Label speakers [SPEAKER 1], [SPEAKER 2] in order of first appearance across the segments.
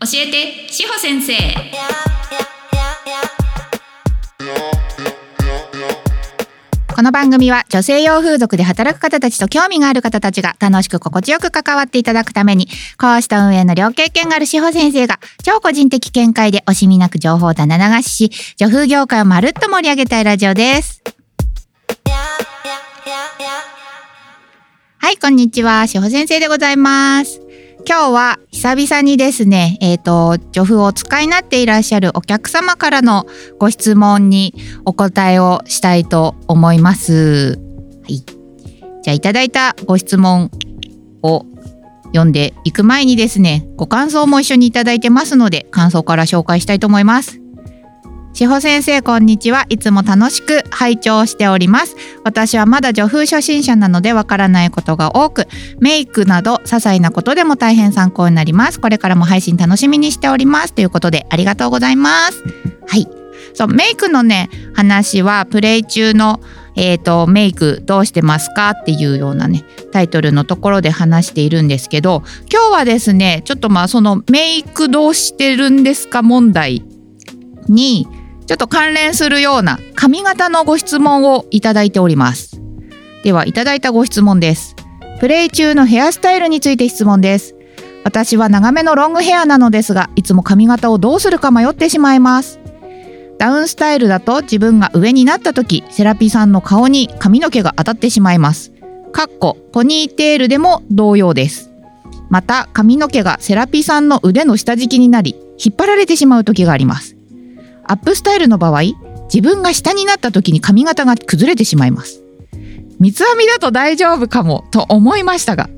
[SPEAKER 1] 教えて志保先生
[SPEAKER 2] この番組は女性用風俗で働く方たちと興味がある方たちが楽しく心地よく関わっていただくために、講師と運営の両経験がある志保先生が超個人的見解で惜しみなく情報を棚流しし、女風業界をまるっと盛り上げたいラジオです。はい、こんにちは。志保先生でございます。今日は久々にですね、えっ、と、女風をお使いになっていらっしゃるお客様からのご質問にお答えをしたいと思います。はい。じゃあ、いただいたご質問を読んでいく前にですね、ご感想も一緒にいただいてますので、感想から紹介したいと思います。志保先生こんにちは。いつも楽しく拝聴しております。私はまだ女風初心者なのでわからないことが多くメイクなど些細なことでも大変参考になります。これからも配信楽しみにしております。ということでありがとうございます。はい。そうメイクのね話はプレイ中のえー、とメイクどうしてますか？っていうようなねタイトルのところで話しているんですけど今日はですねちょっとまあそのメイクどうしてるんですか問題にちょっと関連するような髪型のご質問をいただいております。では、いただいたご質問です。プレイ中のヘアスタイルについて質問です。私は長めのロングヘアなのですが、いつも髪型をどうするか迷ってしまいます。ダウンスタイルだと自分が上になった時、セラピーさんの顔に髪の毛が当たってしまいます。かっこ、ポニーテールでも同様です。また、髪の毛がセラピーさんの腕の下敷きになり、引っ張られてしまう時があります。アップスタイルの場合自分が下になった時に髪型が崩れてしまいます。三つ編みだと大丈夫かもと思いましたが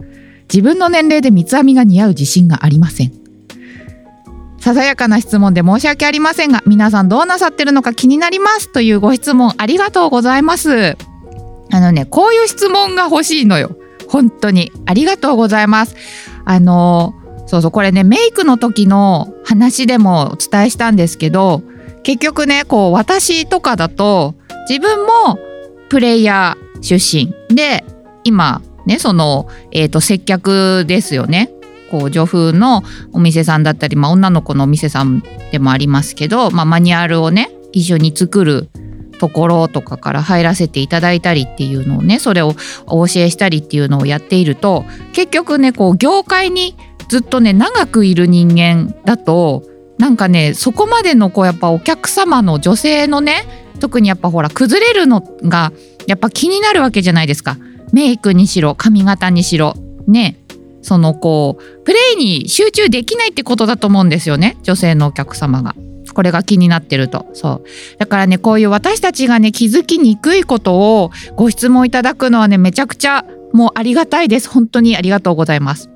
[SPEAKER 2] 自分の年齢で三つ編みが似合う自信がありません。ささやかな質問で申し訳ありませんが皆さんどうなさってるのか気になりますというご質問ありがとうございます。あのねこういう質問が欲しいのよ。本当にありがとうございます。あのそうそうこれねメイクの時の話でもお伝えしたんですけど結局ねこう私とかだと自分もプレイヤー出身。で今ねその、えー、と接客ですよね。こう女風のお店さんだったり、まあ、女の子のお店さんでもありますけど、まあ、マニュアルをね一緒に作るところとかから入らせていただいたりっていうのをねそれをお教えしたりっていうのをやっていると結局ねこう業界にずっとね長くいる人間だとなんかねそこまでのこうやっぱお客様の女性のね特にやっぱほら崩れるのがやっぱ気になるわけじゃないですか。メイクにしろ髪型にしろね。そのこうプレイに集中できないってことだと思うんですよね女性のお客様が。これが気になってると。そう。だからねこういう私たちがね気づきにくいことをご質問いただくのはねめちゃくちゃもうありがたいです。本当にありがとうございます。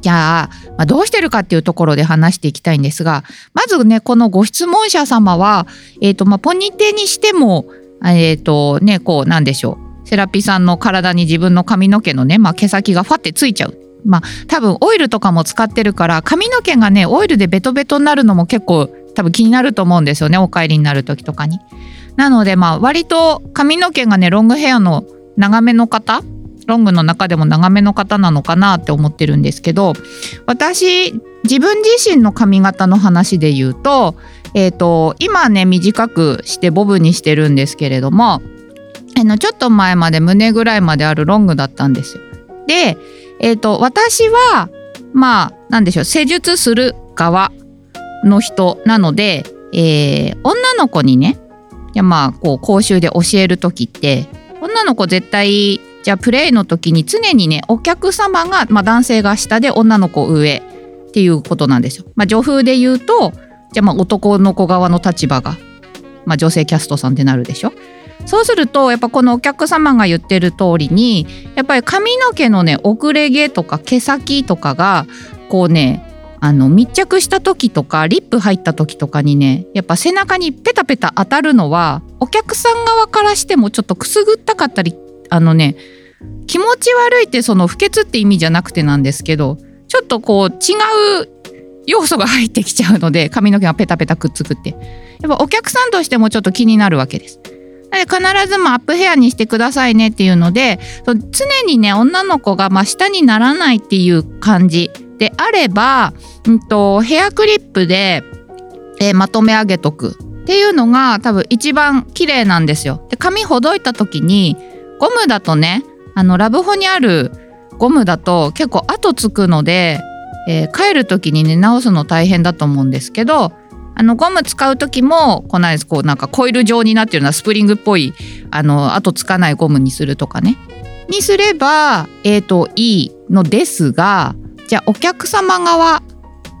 [SPEAKER 2] じゃあ、まあ、どうしてるかっていうところで話していきたいんですがまずねこのご質問者様は、えーとまあ、ポニテにしてもえっ、ー、とねこうなんでしょうセラピーさんの体に自分の髪の毛のね、まあ、毛先がファってついちゃう。まあ多分オイルとかも使ってるから髪の毛がねオイルでベトベトになるのも結構多分気になると思うんですよねお帰りになる時とかに。なのでまあ割と髪の毛がねロングヘアの長めの方ロングの中でも長めの方なのかなって思ってるんですけど私自分自身の髪型の話で言うと,、えーと、今ね短くしてボブにしてるんですけれどもあのちょっと前まで胸ぐらいまであるロングだったんですよ。で、えーと、私はまあなんでしょう施術する側の人なので、えー、女の子にねいやまあこう講習で教える時って女の子絶対じゃあプレイの時に常にねお客様が、まあ、男性が下で女の子上っていうことなんですよ。まあ、女風で言うとじゃあまあ男の子側の立場が、まあ、女性キャストさんってなるでしょ。そうするとやっぱこのお客様が言ってる通りにやっぱり髪の毛のね遅れ毛とか毛先とかがこうねあの密着した時とかリップ入った時とかにねやっぱ背中にペタペタ当たるのはお客さん側からしてもちょっとくすぐったかったりあのね気持ち悪いってその不潔って意味じゃなくてなんですけどちょっとこう違う要素が入ってきちゃうので髪の毛がペタペタくっつくってやっぱお客さんとしてもちょっと気になるわけです。必ずもアップヘアにしてくださいねっていうので常にね女の子がま下にならないっていう感じであれば、うんと、ヘアクリップで、えー、まとめ上げとくっていうのが多分一番綺麗なんですよ。で髪ほどいた時にゴムだとねあのラブホにあるゴムだと結構後つくので、えー、帰る時にね直すの大変だと思うんですけどあのゴム使う時もこないですこうなんかコイル状になってるようなスプリングっぽいあの後つかないゴムにするとかね。にすればえっ、ー、といいのですがじゃあお客様側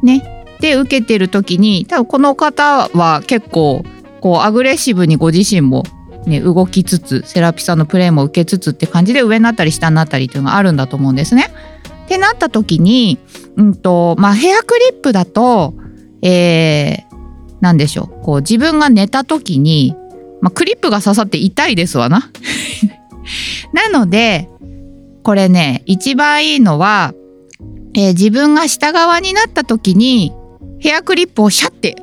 [SPEAKER 2] ねで受けてる時に多分この方は結構こうアグレッシブにご自身もね、動きつつセラピさんのプレイも受けつつって感じで上になったり下になったりっていうのがあるんだと思うんですね。ってなった時に、うんとまあ、ヘアクリップだと、えー、何でしょうこう自分が寝た時に、まあ、クリップが刺さって痛いですわな。なのでこれね一番いいのは、えー、自分が下側になった時にヘアクリップをシャッて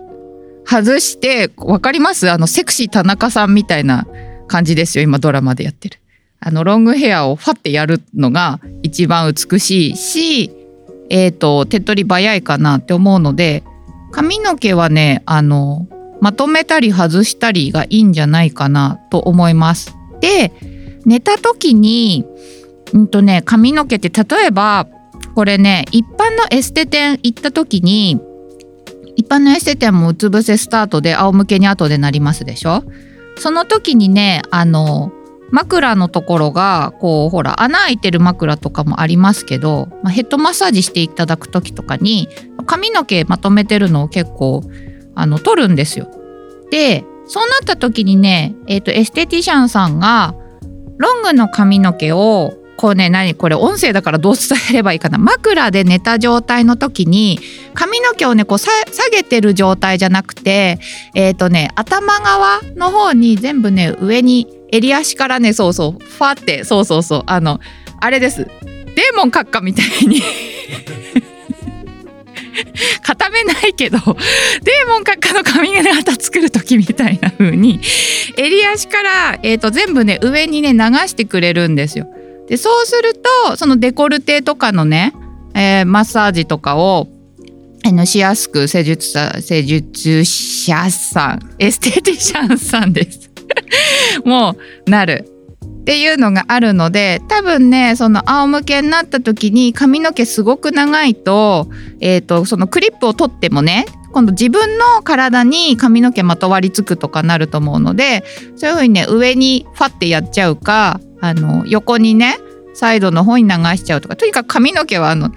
[SPEAKER 2] 外して分かります？あのセクシー田中さんみたいな感じですよ今ドラマでやってる。あのロングヘアをファってやるのが一番美しいし、えっ、ー、と手っ取り早いかなって思うので髪の毛はねあのまとめたり外したりがいいんじゃないかなと思います。で寝た時にうんとね髪の毛って例えばこれね一般のエステ店行った時に一般のエステ店もうつ伏せスタートで仰向けに後でなりますでしょ？その時にねあの枕のところがこうほら穴開いてる枕とかもありますけど、まあ、ヘッドマッサージしていただく時とかに髪の毛まとめてるのを結構あの取るんですよ。でそうなった時にね、えーと、エステティシャンさんがロングの髪の毛をこうね何これ音声だからどう伝えればいいかな。枕で寝た状態の時に髪の毛をねこう下げてる状態じゃなくてえっ、ー、とね頭側の方に全部ね上に襟足からねそうそうファってそうそうそうあのあれです。デーモン閣下みたいに。固めないけどデーモン閣下の髪型作る時みたいな風に襟足から、えーと全部ね上にね流してくれるんですよ。でそうするとそのデコルテとかのね、えー、マッサージとかをのしやすく施術者施術者さんエステティシャンさんです。もうなる。っていうのがあるので多分ねその仰向けになった時に髪の毛すごく長いと,、えーと、そのクリップを取ってもね今度自分の体に髪の毛まとわりつくとかなると思うのでそういう風にね上にファってやっちゃうかあの横にねサイドの方に流しちゃうとかとにかく髪の毛はあの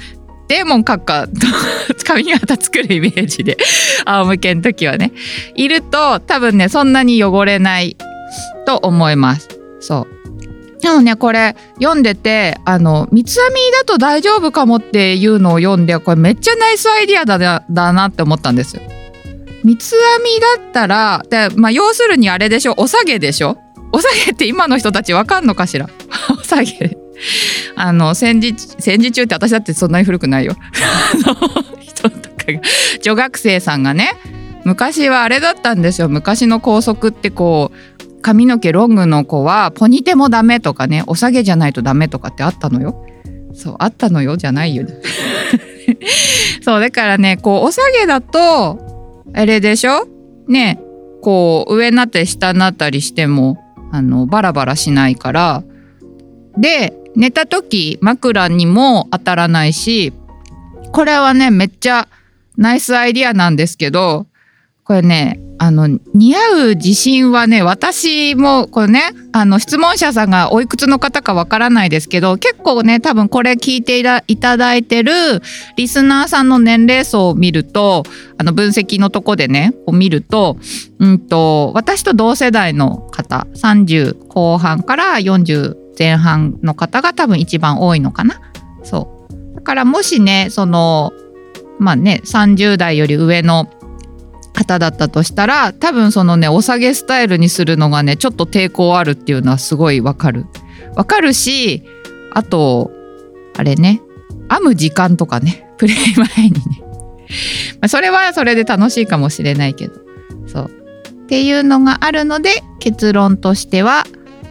[SPEAKER 2] デーモン閣下と 髪型作るイメージで仰向けの時はねいると多分ねそんなに汚れないと思います。そう。でもねこれ読んでてあの三つ編みだと大丈夫かもっていうのを読んでこれめっちゃナイスアイディアだだなって思ったんですよ。三つ編みだったらで、まあ、要するにあれでしょ？お下げでしょ？お下げって今の人たちわかんのかしら？お下げ。あの戦時戦時中って私だってそんなに古くないよ。人とかが。女学生さんがね昔はあれだったんですよ。昔の校則ってこう髪の毛ロングの子はポニテもダメとかねお下げじゃないとダメとかってあったのよ。そうあったのよじゃないよ。そうだからねこうお下げだとあれでしょ？ねこう上になったり下になったりしてもあのバラバラしないから。で寝た時枕にも当たらないしこれはねめっちゃナイスアイディアなんですけどこれねあの似合う自信はね私もこれねあの質問者さんがおいくつの方かわからないですけど結構ね多分これ聞いていただいてるリスナーさんの年齢層を見るとあの分析のとこでねこう見ると,、うんと私と同世代の方30後半から40前半の方が多分一番多いのかな。そうだからもしねそのまあね30代より上の方だったとしたら多分そのねお下げスタイルにするのがねちょっと抵抗あるっていうのはすごいわかる。わかるしあとあれね編む時間とかねプレイ前にねまあそれはそれで楽しいかもしれないけどそうっていうのがあるので結論としては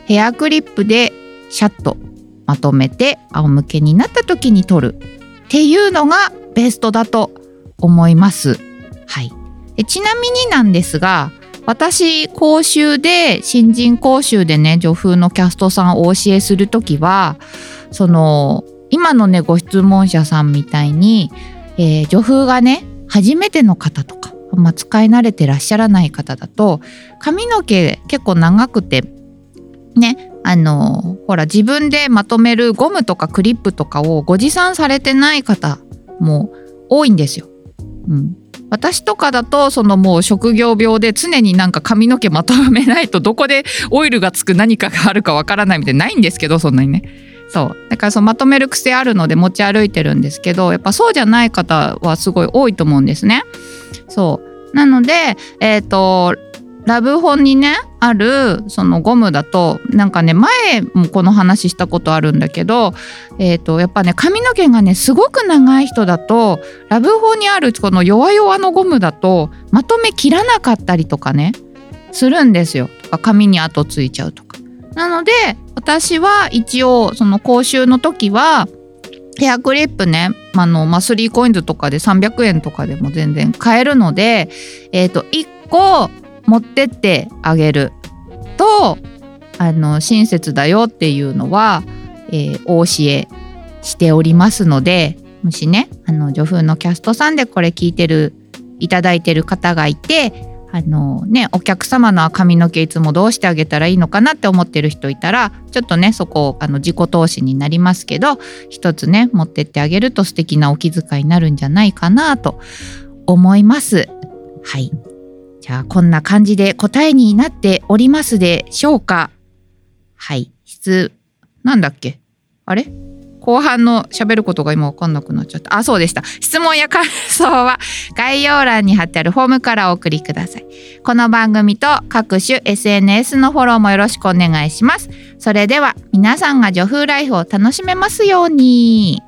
[SPEAKER 2] ヘアクリップでシャッとまとめて仰向けになった時に取るっていうのがベストだと思います。はい、でちなみになんですが私講習で新人講習でね女風のキャストさんをお教えする時はその今のねご質問者さんみたいに、えー女風がね初めての方とか、ま、使い慣れてらっしゃらない方だと髪の毛結構長くてねあのほら自分でまとめるゴムとかクリップとかをご持参されてない方も多いんですよ。うん、私とかだとそのもう職業病で常になんか髪の毛まとめないとどこでオイルがつく何かがあるかわからないみたいなないんですけどそんなにね。そうだからそのまとめる癖あるので持ち歩いてるんですけどやっぱそうじゃない方はすごい多いと思うんですね。そうなのでえっ、とラブホンにねあるそのゴムだとなんかね前もこの話したことあるんだけど、えー、とやっぱね髪の毛がねすごく長い人だとラブホにあるこの弱々のゴムだとまとめ切らなかったりとかねするんですよとか髪に跡ついちゃうとか。なので私は一応その講習の時はヘアクリップねあの、まあ、3コインズとかで300円とかでも全然買えるので、えー、と1個持ってってあげるとあの親切だよっていうのは、えーお教えしておりますのでもしねあの女風のキャストさんでこれ聞いてるいただいてる方がいてあのねお客様の髪の毛いつもどうしてあげたらいいのかなって思ってる人いたらちょっとねそこあの自己投資になりますけど一つね持ってってあげると素敵なお気遣いになるんじゃないかなと思います。はいじゃあこんな感じで答えになっておりますでしょうか？はい質なんだっけ？あれ？後半の喋ることが今わかんなくなっちゃった。あ、そうでした。質問や感想は概要欄に貼ってあるフォームからお送りください。この番組と各種 SNS のフォローもよろしくお願いします。それでは皆さんが女風ライフを楽しめますように。